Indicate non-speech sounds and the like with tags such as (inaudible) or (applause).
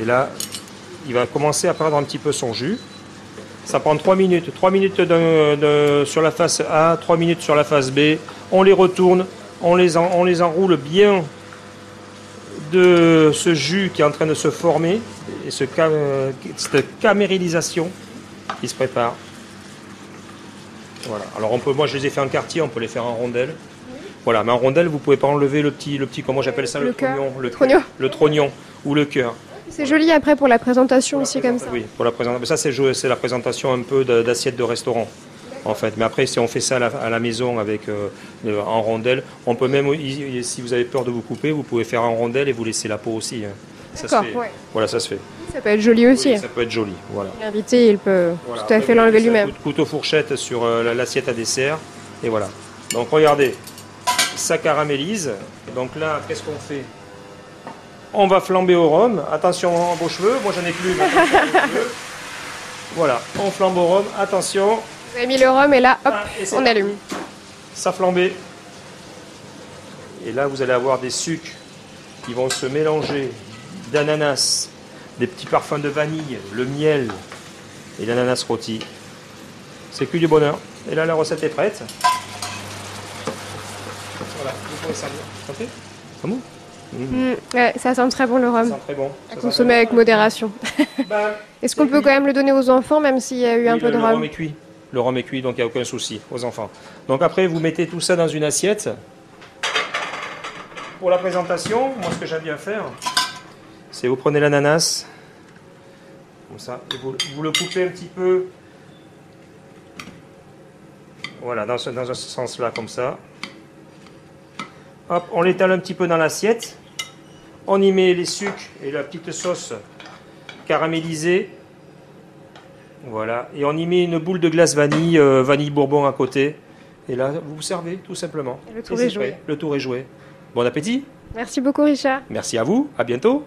Et là, il va commencer à perdre un petit peu son jus. Ça prend 3 minutes. 3 minutes de- de- sur la face A, 3 minutes sur la face B. On les retourne, on les, en- on les enroule bien de ce jus qui est en train de se former et ce cette camérisation qui se prépare. Voilà. Alors on peut, moi je les ai fait en quartier, on peut les faire en rondelles. Voilà, mais en rondelle, vous pouvez pas enlever le petit, le petit, comment j'appelle ça, le, Le trognon, le Trognon. le trognon ou le cœur. C'est joli après pour la présentation aussi comme ça. Oui, pour la présentation. Ça, c'est la présentation un peu d'assiette de restaurant, en fait. Mais après, si on fait ça à la, à la maison avec euh, le- en rondelle, on peut même, si vous avez peur de vous couper, vous pouvez faire en rondelle et vous laisser la peau aussi. hein. Ça se D'accord, fait. ouais. Voilà, ça se fait. Ça peut être joli aussi. Oui, ça peut être joli. Voilà. L'invité, il peut Voilà. tout à fait l'enlever lui-même. coup- Couteau fourchette sur euh, la- l'assiette à dessert. Et voilà. Donc regardez, ça caramélise. Donc là, qu'est-ce qu'on fait? On va flamber au rhum. Attention à vos cheveux. Moi, j'en ai plus. mais. Voilà, on flambe au rhum. Attention, Vous avez mis le rhum et là, hop, Ah, et on parti. allume. ça flambait. Et là, vous allez avoir des sucres qui vont se mélanger d'ananas, des petits parfums de vanille, le miel et l'ananas rôti. C'est que du bonheur. Et là, la recette est prête. Voilà, vous pouvez servir. Santé bon? Mmh, Mm, ouais, ça sent très bon le Ça rhum. sent très bon. À Ça sent consommer très avec bon. modération. (laughs) Ben, Est-ce qu'on peut quand même le donner aux enfants même s'il y a eu un peu le, de le rhum rhum est cuit. Le rhum est cuit, donc il n'y a aucun souci aux enfants. Donc après, vous mettez tout ça dans une assiette. Pour la présentation, moi ce que j'aime bien faire, c'est vous prenez l'ananas, comme ça, et vous, vous le coupez un petit peu, voilà, dans ce, dans ce sens-là, comme ça. Hop, on l'étale un petit peu dans l'assiette. On y met les sucres et la petite sauce caramélisée. Voilà, et on y met une boule de glace vanille, euh, vanille bourbon à côté. Et là, vous vous servez, tout simplement. Et le tour est joué. Le tour est joué. Bon appétit. Merci beaucoup Richard. Merci à vous. À bientôt.